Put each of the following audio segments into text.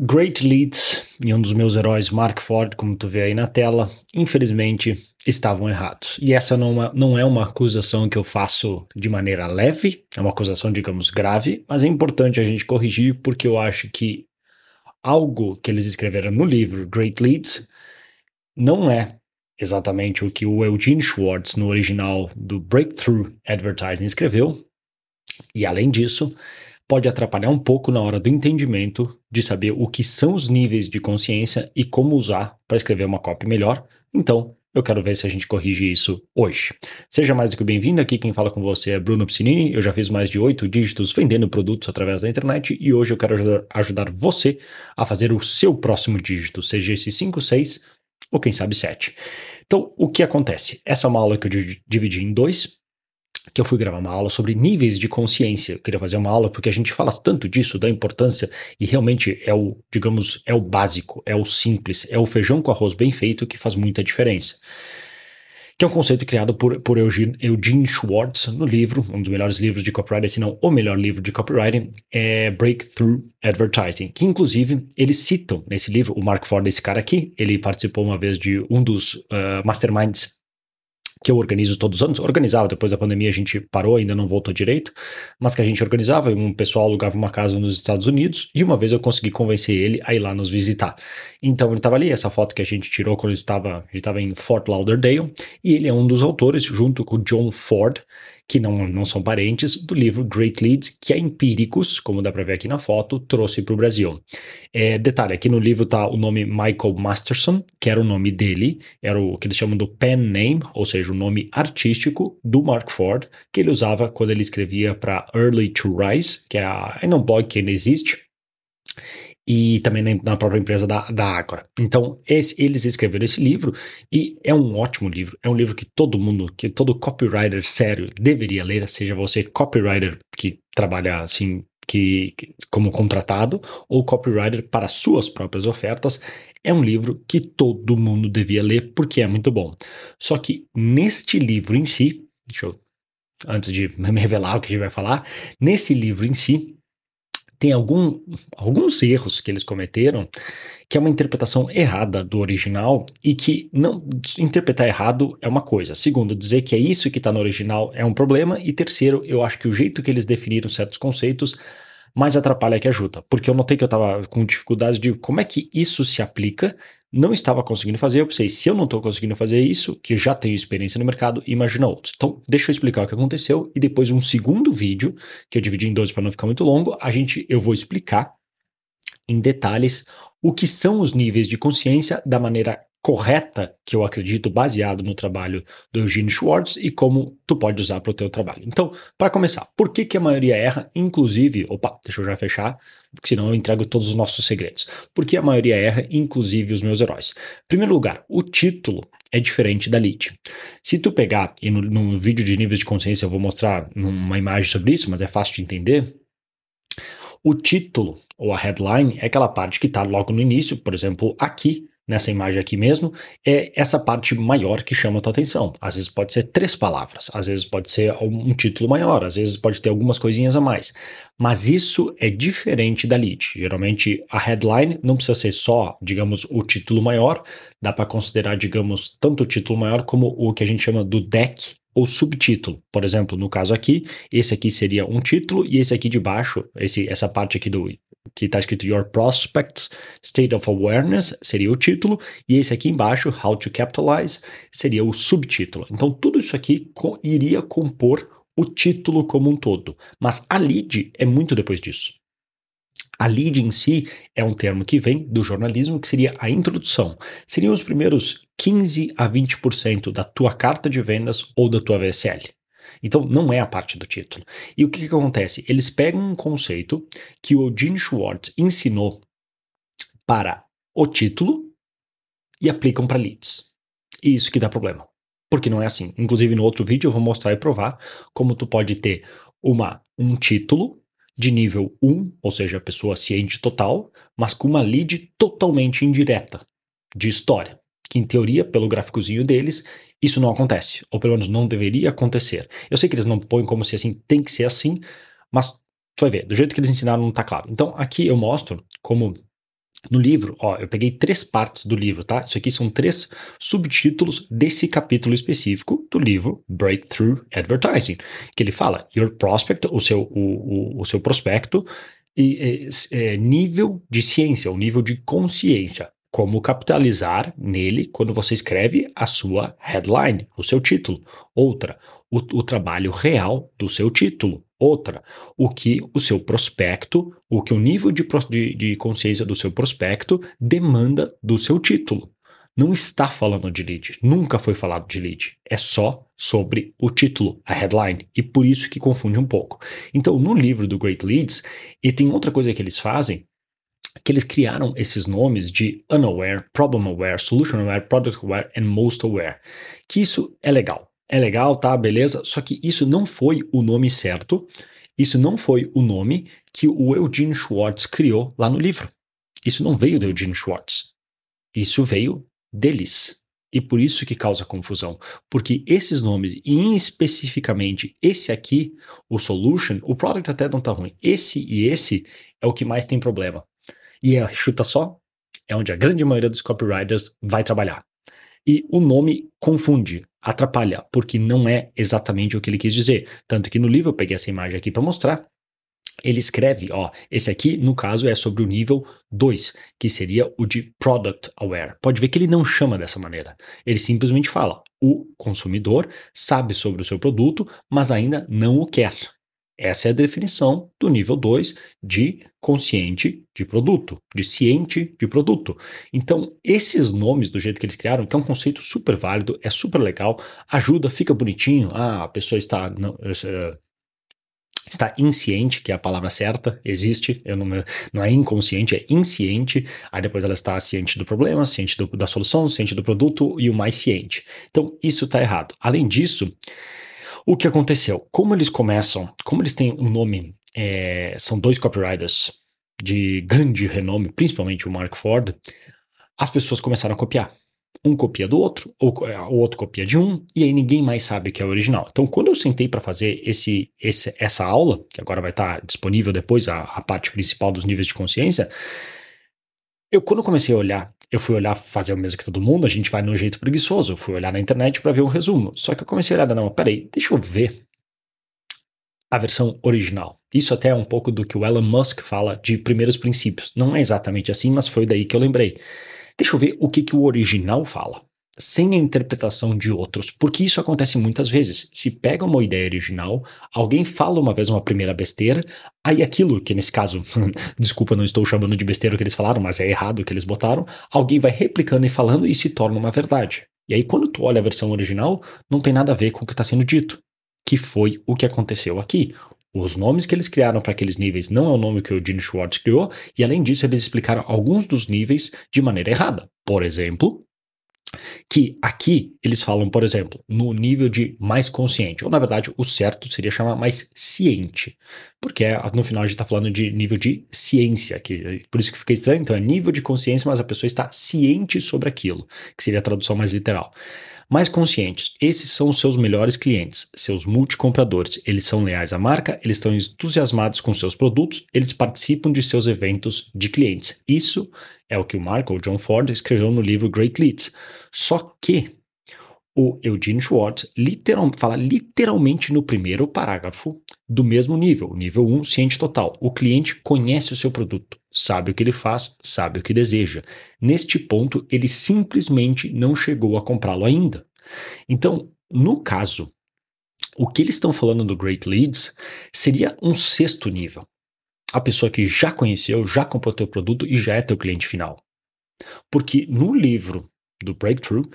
Great Leads e um dos meus heróis, Mark Ford, como tu vê aí na tela, infelizmente estavam errados. E essa não, é não é uma acusação que eu faço de maneira leve, é uma acusação, digamos, grave, mas é importante a gente corrigir porque eu acho que algo que eles escreveram no livro Great Leads não é exatamente o que o Eugene Schwartz, no original do Breakthrough Advertising, escreveu. E além disso, pode atrapalhar um pouco na hora do entendimento de saber o que são os níveis de consciência e como usar para escrever uma copy melhor. Então, eu quero ver se a gente corrige isso hoje. Seja mais do que bem-vindo, aqui quem fala com você é Bruno Piscinini, eu já fiz mais de oito dígitos vendendo produtos através da internet e hoje eu quero ajudar, ajudar você a fazer o seu próximo dígito, seja esse 5, 6 ou quem sabe 7. Então, o que acontece? Essa é uma aula que eu dividi em dois, que eu fui gravar uma aula sobre níveis de consciência. Eu queria fazer uma aula porque a gente fala tanto disso, da importância, e realmente é o, digamos, é o básico, é o simples, é o feijão com arroz bem feito que faz muita diferença. Que é um conceito criado por, por Eugene, Schwartz no livro, um dos melhores livros de copywriting, se não o melhor livro de copywriting, é Breakthrough Advertising, que inclusive eles citam nesse livro, o Mark Ford, esse cara aqui, ele participou uma vez de um dos uh, masterminds que eu organizo todos os anos, organizava, depois da pandemia a gente parou, ainda não voltou direito, mas que a gente organizava, um pessoal alugava uma casa nos Estados Unidos, e uma vez eu consegui convencer ele a ir lá nos visitar. Então ele estava ali, essa foto que a gente tirou quando gente estava em Fort Lauderdale, e ele é um dos autores, junto com o John Ford, que não, não são parentes, do livro Great Leads, que é Empíricos, como dá para ver aqui na foto, trouxe para o Brasil. É, detalhe, aqui no livro está o nome Michael Masterson, que era o nome dele, era o que eles chamam do pen name, ou seja, o nome artístico do Mark Ford, que ele usava quando ele escrevia para Early to Rise, que é, a, é um blog que ainda existe, e também na própria empresa da, da Ágora. Então, esse, eles escreveram esse livro e é um ótimo livro. É um livro que todo mundo, que todo copywriter sério deveria ler, seja você copywriter que trabalha assim que, que, como contratado ou copywriter para suas próprias ofertas, é um livro que todo mundo devia ler porque é muito bom. Só que neste livro em si, deixa eu antes de me revelar o que a gente vai falar, nesse livro em si, tem algum, alguns erros que eles cometeram que é uma interpretação errada do original e que não interpretar errado é uma coisa. Segundo, dizer que é isso que está no original é um problema. E terceiro, eu acho que o jeito que eles definiram certos conceitos mais atrapalha que ajuda. Porque eu notei que eu estava com dificuldades de como é que isso se aplica não estava conseguindo fazer, eu pensei, se eu não estou conseguindo fazer isso, que já tenho experiência no mercado, imagina outros. Então, deixa eu explicar o que aconteceu e depois um segundo vídeo, que eu dividi em dois para não ficar muito longo, a gente eu vou explicar em detalhes o que são os níveis de consciência da maneira correta, que eu acredito baseado no trabalho do Eugene Schwartz e como tu pode usar para o teu trabalho. Então, para começar, por que, que a maioria erra, inclusive, opa, deixa eu já fechar, porque senão eu entrego todos os nossos segredos. Por que a maioria erra, inclusive os meus heróis? Primeiro lugar, o título é diferente da lead. Se tu pegar, e no, no vídeo de níveis de consciência eu vou mostrar uma imagem sobre isso, mas é fácil de entender, o título ou a headline é aquela parte que está logo no início, por exemplo, aqui nessa imagem aqui mesmo, é essa parte maior que chama a tua atenção. Às vezes pode ser três palavras, às vezes pode ser um título maior, às vezes pode ter algumas coisinhas a mais. Mas isso é diferente da lead. Geralmente a headline não precisa ser só, digamos, o título maior, dá para considerar, digamos, tanto o título maior como o que a gente chama do deck ou subtítulo. Por exemplo, no caso aqui, esse aqui seria um título e esse aqui de baixo, esse, essa parte aqui do que está escrito Your Prospects State of Awareness, seria o título, e esse aqui embaixo, How to Capitalize, seria o subtítulo. Então, tudo isso aqui co iria compor o título como um todo. Mas a lead é muito depois disso. A lead em si é um termo que vem do jornalismo, que seria a introdução. Seriam os primeiros 15 a 20% da tua carta de vendas ou da tua VSL. Então, não é a parte do título. E o que, que acontece? Eles pegam um conceito que o Gene Schwartz ensinou para o título e aplicam para leads. E isso que dá problema. Porque não é assim. Inclusive, no outro vídeo eu vou mostrar e provar como tu pode ter uma, um título de nível 1, ou seja, pessoa ciente total, mas com uma lead totalmente indireta de história que em teoria, pelo gráficozinho deles, isso não acontece, ou pelo menos não deveria acontecer. Eu sei que eles não põem como se assim tem que ser assim, mas tu vai ver, do jeito que eles ensinaram não tá claro. Então aqui eu mostro como No livro, ó, eu peguei três partes do livro, tá? Isso aqui são três subtítulos desse capítulo específico do livro Breakthrough Advertising, que ele fala your prospect, o seu, o, o, o seu prospecto, e, é, nível de ciência, o nível de consciência. Como capitalizar nele quando você escreve a sua headline, o seu título. Outra, o, o trabalho real do seu título. Outra, o que o seu prospecto, o que o nível de, de, de consciência do seu prospecto demanda do seu título. Não está falando de lead, nunca foi falado de lead. É só sobre o título, a headline, e por isso que confunde um pouco. Então, no livro do Great Leads, e tem outra coisa que eles fazem, que eles criaram esses nomes de unaware, problem aware, solution aware, product aware and most aware. Que isso é legal é legal, tá, beleza? Só que isso não foi o nome certo, isso não foi o nome que o Eugene Schwartz criou lá no livro. Isso não veio do Eugene Schwartz. Isso veio deles. E por isso que causa confusão. Porque esses nomes, e especificamente esse aqui, o Solution, o product até não tá ruim. Esse e esse é o que mais tem problema. E é, chuta só, é onde a grande maioria dos copywriters vai trabalhar. E o nome confunde, atrapalha, porque não é exatamente o que ele quis dizer. Tanto que no livro, eu peguei essa imagem aqui para mostrar, ele escreve, ó, esse aqui, no caso, é sobre o nível 2, que seria o de Product Aware. Pode ver que ele não chama dessa maneira. Ele simplesmente fala: o consumidor sabe sobre o seu produto, mas ainda não o quer. Essa é a definição do nível 2 de consciente de produto, de ciente de produto. Então, esses nomes, do jeito que eles criaram, que é um conceito super válido, é super legal, ajuda, fica bonitinho. Ah, a pessoa está. Não, uh, está insciente, que é a palavra certa, existe, não, não, é inconsciente, é insciente, aí depois ela está ciente do problema, ciente do, da solução, ciente do produto e o mais ciente. Então, isso está errado. Além disso, o que aconteceu? Como eles começam, como eles têm um nome, é, são dois copywriters de grande renome, principalmente o Mark Ford, as pessoas começaram a copiar. Um copia do outro, ou é, o outro copia de um, e aí ninguém mais sabe que é o original. Então, quando eu sentei para fazer esse, esse, essa aula, que agora vai estar disponível depois, a, a parte principal dos níveis de consciência, eu, quando comecei a olhar, eu fui olhar, fazer o mesmo que todo mundo, a gente vai no jeito preguiçoso. Eu fui olhar na internet para ver o resumo. Só que eu comecei a olhar, não, peraí, deixa eu ver a versão original. Isso até é um pouco do que o Elon Musk fala de primeiros princípios. Não é exatamente assim, mas foi daí que eu lembrei. Deixa eu ver o que, que o original fala sem a interpretação de outros, porque isso acontece muitas vezes. Se pega uma ideia original, alguém fala uma vez uma primeira besteira, aí aquilo, que nesse caso, desculpa, não estou chamando de besteira o que eles falaram, mas é errado o que eles botaram, alguém vai replicando e falando e se torna uma verdade. E aí, quando tu olha a versão original, não tem nada a ver com o que está sendo dito, que foi o que aconteceu aqui. Os nomes que eles criaram para aqueles níveis não é o nome que o Gene Schwartz criou, e além disso, eles explicaram alguns dos níveis de maneira errada. Por exemplo, que aqui eles falam, por exemplo, no nível de mais consciente, ou na verdade o certo seria chamar mais ciente, porque é, no final a gente está falando de nível de ciência, que por isso que fica estranho, então é nível de consciência, mas a pessoa está ciente sobre aquilo, que seria a tradução mais literal mais conscientes. Esses são os seus melhores clientes, seus multicompradores. Eles são leais à marca, eles estão entusiasmados com seus produtos, eles participam de seus eventos de clientes. Isso é o que o Mark, ou John Ford, escreveu no livro Great Leads. Só que o Eugene Schwartz literal, fala literalmente no primeiro parágrafo do mesmo nível, nível 1, ciente total. O cliente conhece o seu produto, sabe o que ele faz, sabe o que deseja. Neste ponto, ele simplesmente não chegou a comprá-lo ainda. Então, no caso, o que eles estão falando do Great Leads seria um sexto nível. A pessoa que já conheceu, já comprou teu produto e já é teu cliente final. Porque no livro do Breakthrough,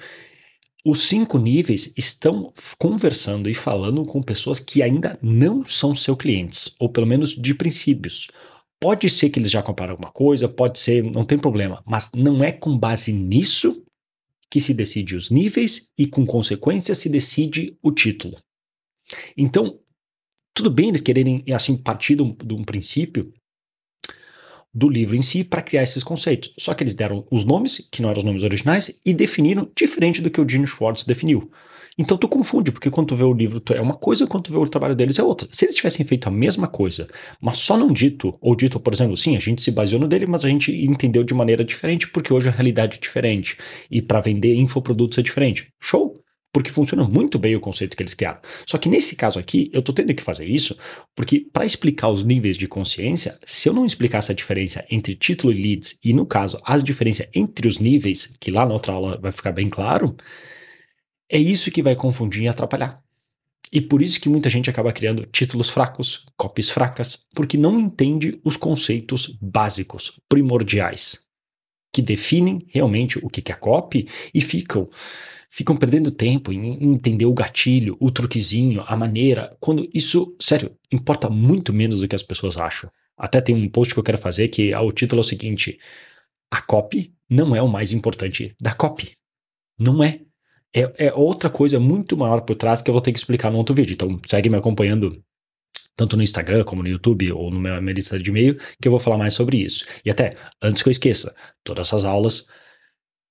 os cinco níveis estão conversando e falando com pessoas que ainda não são seus clientes, ou pelo menos de princípios. Pode ser que eles já compraram alguma coisa, pode ser, não tem problema, mas não é com base nisso que se decide os níveis e, com consequência, se decide o título. Então, tudo bem eles quererem assim partir de um, de um princípio do livro em si para criar esses conceitos. Só que eles deram os nomes, que não eram os nomes originais, e definiram diferente do que o Gene Schwartz definiu. Então tu confunde, porque quando tu vê o livro é uma coisa, quando tu vê o trabalho deles é outra. Se eles tivessem feito a mesma coisa, mas só não dito, ou dito, por exemplo, sim, a gente se baseou no dele, mas a gente entendeu de maneira diferente, porque hoje a realidade é diferente. E para vender infoprodutos é diferente. Show! Porque funciona muito bem o conceito que eles criaram. Só que nesse caso aqui, eu estou tendo que fazer isso porque para explicar os níveis de consciência, se eu não explicasse a diferença entre título e leads e no caso as diferenças entre os níveis, que lá na outra aula vai ficar bem claro, é isso que vai confundir e atrapalhar. E por isso que muita gente acaba criando títulos fracos, copies fracas, porque não entende os conceitos básicos, primordiais, que definem realmente o que é copy e ficam ficam perdendo tempo em entender o gatilho, o truquezinho, a maneira, quando isso, sério, importa muito menos do que as pessoas acham. Até tem um post que eu quero fazer que o título é o seguinte: a copy não é o mais importante da copy. Não é. É, é outra coisa muito maior por trás que eu vou ter que explicar no outro vídeo. Então, segue me acompanhando tanto no Instagram como no YouTube ou no meu, minha lista de e-mail, que eu vou falar mais sobre isso. E até, antes que eu esqueça, todas essas aulas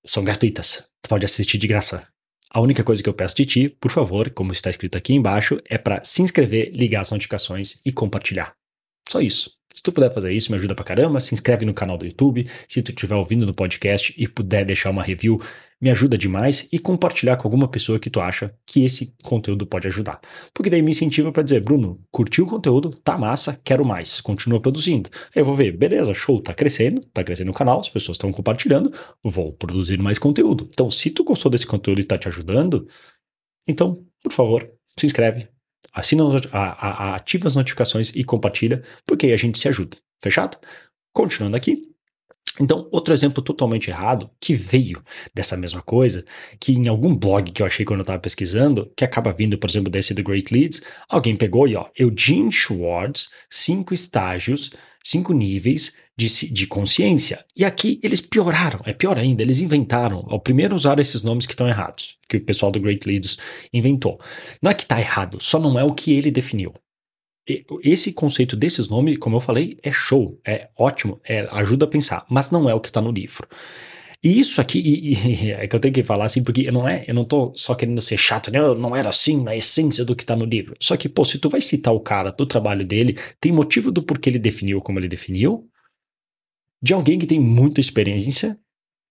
são gratuitas. Tu pode assistir de graça. A única coisa que eu peço de ti, por favor, como está escrito aqui embaixo, é para se inscrever, ligar as notificações e compartilhar. Só isso. Se tu puder fazer isso, me ajuda pra caramba. Se inscreve no canal do YouTube. Se tu estiver ouvindo no podcast e puder deixar uma review, me ajuda demais. E compartilhar com alguma pessoa que tu acha que esse conteúdo pode ajudar. Porque daí me incentiva para dizer, Bruno, curtiu o conteúdo, tá massa, quero mais, continua produzindo. Eu vou ver, beleza, show, tá crescendo, tá crescendo o canal, as pessoas estão compartilhando, vou produzir mais conteúdo. Então, se tu gostou desse conteúdo e tá te ajudando, então, por favor, se inscreve, assina, a, ativa as notificações e compartilha, porque aí a gente se ajuda. Fechado? Continuando aqui. Então, outro exemplo totalmente errado, que veio dessa mesma coisa, que em algum blog que eu achei quando eu estava pesquisando, que acaba vindo, por exemplo, desse The Great Leads, alguém pegou e, ó, Eugene Schwartz, cinco estágios, cinco níveis de, de consciência. E aqui eles pioraram, é pior ainda, eles inventaram. Ao primeiro usar esses nomes que estão errados, que o pessoal do Great Leads inventou. Não é que está errado, só não é o que ele definiu. Esse conceito desses nomes, como eu falei, é show, é ótimo, é, ajuda a pensar, mas não é o que está no livro. E isso aqui, e, e, é que eu tenho que falar assim, porque não é, eu não tô só querendo ser chato, não, não era assim na essência do que tá no livro. Só que, pô, se tu vai citar o cara do trabalho dele, tem motivo do porquê ele definiu como ele definiu, de alguém que tem muita experiência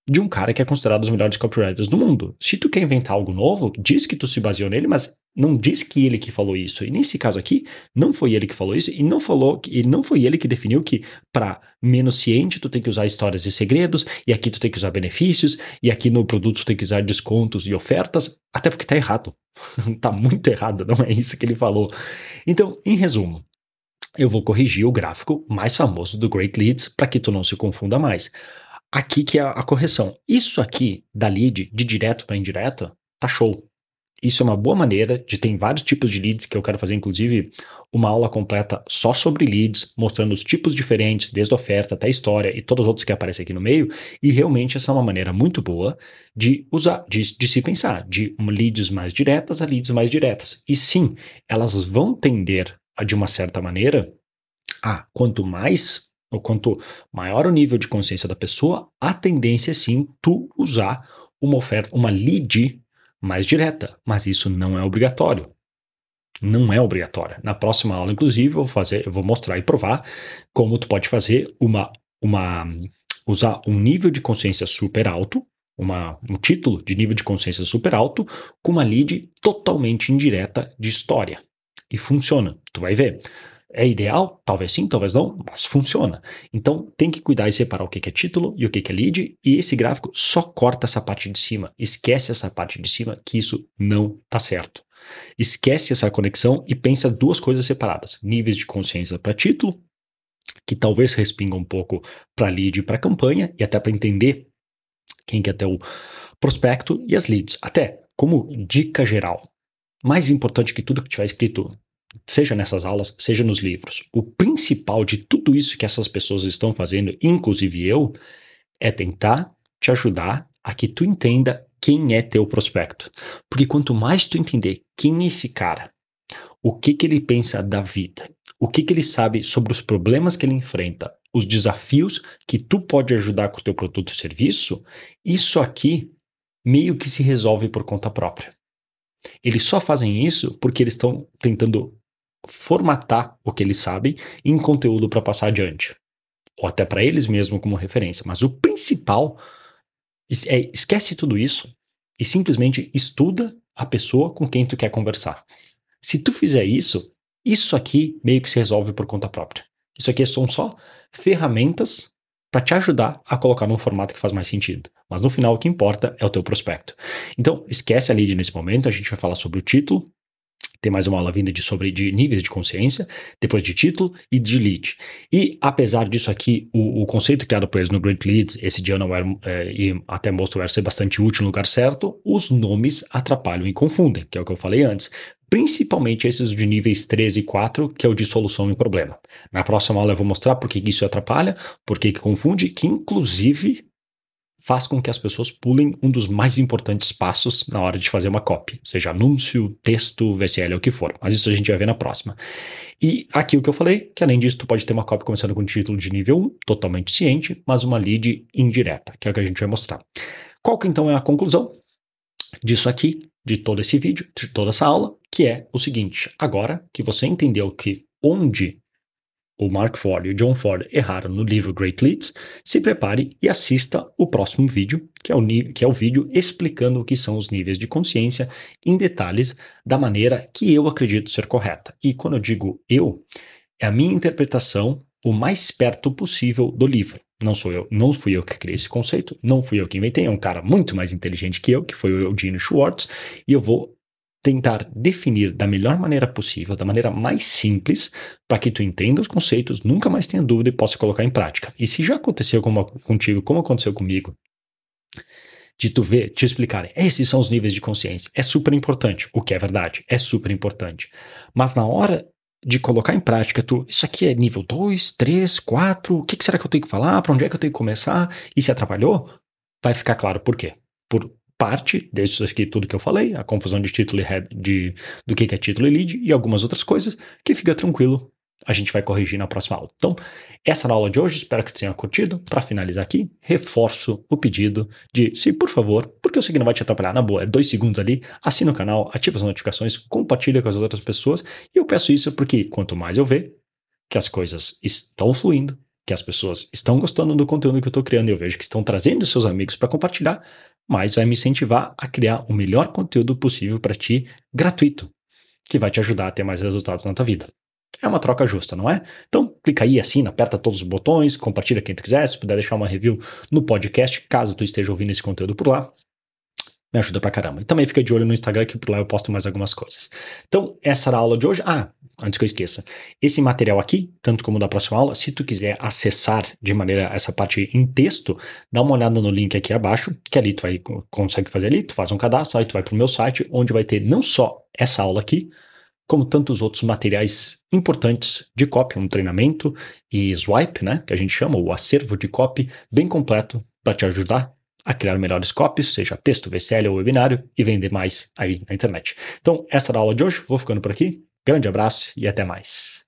de um cara que é considerado um dos melhores copywriters do mundo. Se tu quer inventar algo novo, diz que tu se baseou nele, mas não diz que ele que falou isso. E nesse caso aqui, não foi ele que falou isso e não falou e não foi ele que definiu que para menos ciente tu tem que usar histórias e segredos, e aqui tu tem que usar benefícios, e aqui no produto tu tem que usar descontos e ofertas, até porque tá errado. tá muito errado, não é isso que ele falou. Então, em resumo, eu vou corrigir o gráfico mais famoso do Great Leads para que tu não se confunda mais. Aqui que é a correção. Isso aqui da lead de direto para indireta tá show. Isso é uma boa maneira de ter vários tipos de leads que eu quero fazer, inclusive, uma aula completa só sobre leads, mostrando os tipos diferentes, desde a oferta até a história e todos os outros que aparecem aqui no meio. E realmente essa é uma maneira muito boa de usar, de, de se pensar, de leads mais diretas a leads mais diretas. E sim, elas vão tender de uma certa maneira, ah, quanto mais ou quanto maior o nível de consciência da pessoa, a tendência é sim tu usar uma oferta, uma lead mais direta, mas isso não é obrigatório. Não é obrigatório. Na próxima aula, inclusive, eu vou fazer, eu vou mostrar e provar como tu pode fazer uma, uma usar um nível de consciência super alto, uma, um título de nível de consciência super alto, com uma lead totalmente indireta de história. E funciona, tu vai ver. É ideal? Talvez sim, talvez não, mas funciona. Então tem que cuidar e separar o que é título e o que é lead, e esse gráfico só corta essa parte de cima. Esquece essa parte de cima, que isso não tá certo. Esquece essa conexão e pensa duas coisas separadas: níveis de consciência para título, que talvez respinga um pouco para lead e para campanha, e até para entender quem quer ter o prospecto, e as leads. Até como dica geral, mais importante que tudo que tiver escrito, seja nessas aulas, seja nos livros, o principal de tudo isso que essas pessoas estão fazendo, inclusive eu, é tentar te ajudar a que tu entenda quem é teu prospecto. Porque quanto mais tu entender quem é esse cara, o que que ele pensa da vida, o que que ele sabe sobre os problemas que ele enfrenta os desafios que tu pode ajudar com o teu produto ou serviço, isso aqui meio que se resolve por conta própria. Eles só fazem isso porque eles estão tentando formatar o que eles sabem em conteúdo para passar adiante. Ou até para eles mesmos como referência. Mas o principal é esquece tudo isso e simplesmente estuda a pessoa com quem tu quer conversar. Se tu fizer isso, isso aqui meio que se resolve por conta própria. Isso aqui são só ferramentas para te ajudar a colocar num formato que faz mais sentido. Mas no final o que importa é o teu prospecto. Então, esquece a lead nesse momento, a gente vai falar sobre o título, tem mais uma aula vinda de sobre de níveis de consciência, depois de título e de lead. E apesar disso aqui, o, o conceito criado por eles no Great Lead, esse não era, é, e até mostro ser bastante útil no lugar certo, os nomes atrapalham e confundem, que é o que eu falei antes principalmente esses de níveis 3 e 4, que é o de solução em problema. Na próxima aula eu vou mostrar por que isso atrapalha, por que confunde, que inclusive faz com que as pessoas pulem um dos mais importantes passos na hora de fazer uma copy, seja anúncio, texto, VSL, o que for. Mas isso a gente vai ver na próxima. E aqui o que eu falei, que além disso, tu pode ter uma copy começando com título de nível 1, totalmente ciente, mas uma lead indireta, que é o que a gente vai mostrar. Qual que então é a conclusão disso aqui? de todo esse vídeo, de toda essa aula, que é o seguinte: agora que você entendeu que onde o Mark Ford e o John Ford erraram no livro Great Leads, se prepare e assista o próximo vídeo, que é o, que é o vídeo explicando o que são os níveis de consciência em detalhes da maneira que eu acredito ser correta. E quando eu digo eu, é a minha interpretação o mais perto possível do livro. Não sou eu, não fui eu que criei esse conceito, não fui eu que inventei, é um cara muito mais inteligente que eu, que foi o Eugene Schwartz, e eu vou tentar definir da melhor maneira possível, da maneira mais simples, para que tu entenda os conceitos, nunca mais tenha dúvida e possa colocar em prática. E se já aconteceu como, contigo, como aconteceu comigo, de tu ver, te explicarem, esses são os níveis de consciência, é super importante, o que é verdade, é super importante. Mas na hora de colocar em prática, tu, isso aqui é nível 2, 3, 4, o que, que será que eu tenho que falar, para onde é que eu tenho que começar, e se atrapalhou, vai ficar claro por quê. Por parte disso aqui, tudo que eu falei, a confusão de título e head, de, do que, é título e lead, e algumas outras coisas, que fica tranquilo, a gente vai corrigir na próxima aula. Então, essa na aula de hoje, espero que tenha curtido. Para finalizar aqui, reforço o pedido de, se por favor, porque eu sei que não vai te atrapalhar, na boa, é dois segundos ali, assina o canal, ativa as notificações, compartilha com as outras pessoas. E eu peço isso porque quanto mais eu ver que as coisas estão fluindo, que as pessoas estão gostando do conteúdo que eu estou criando e eu vejo que estão trazendo seus amigos para compartilhar, mais vai me incentivar a criar o melhor conteúdo possível para ti, gratuito, que vai te ajudar a ter mais resultados na tua vida. É uma troca justa, não é? Então, clica aí, assina, aperta todos os botões, compartilha quem tu quiser, se puder deixar uma review no podcast, caso tu esteja ouvindo esse conteúdo por lá, me ajuda pra caramba. E também fica de olho no Instagram, que por lá eu posto mais algumas coisas. Então, essa era a aula de hoje. Ah, antes que eu esqueça, esse material aqui, tanto como da próxima aula, se tu quiser acessar de maneira essa parte em texto, dá uma olhada no link aqui abaixo, que ali tu vai consegue fazer ali, tu faz um cadastro, aí tu vai pro meu site, onde vai ter não só essa aula aqui, como tantos outros materiais importantes de copy, um treinamento e swipe, né, que a gente chama o acervo de copy, bem completo para te ajudar a criar melhores copies, seja texto, VCL ou webinário, e vender mais aí na internet. Então, essa era a aula de hoje, vou ficando por aqui. Grande abraço e até mais.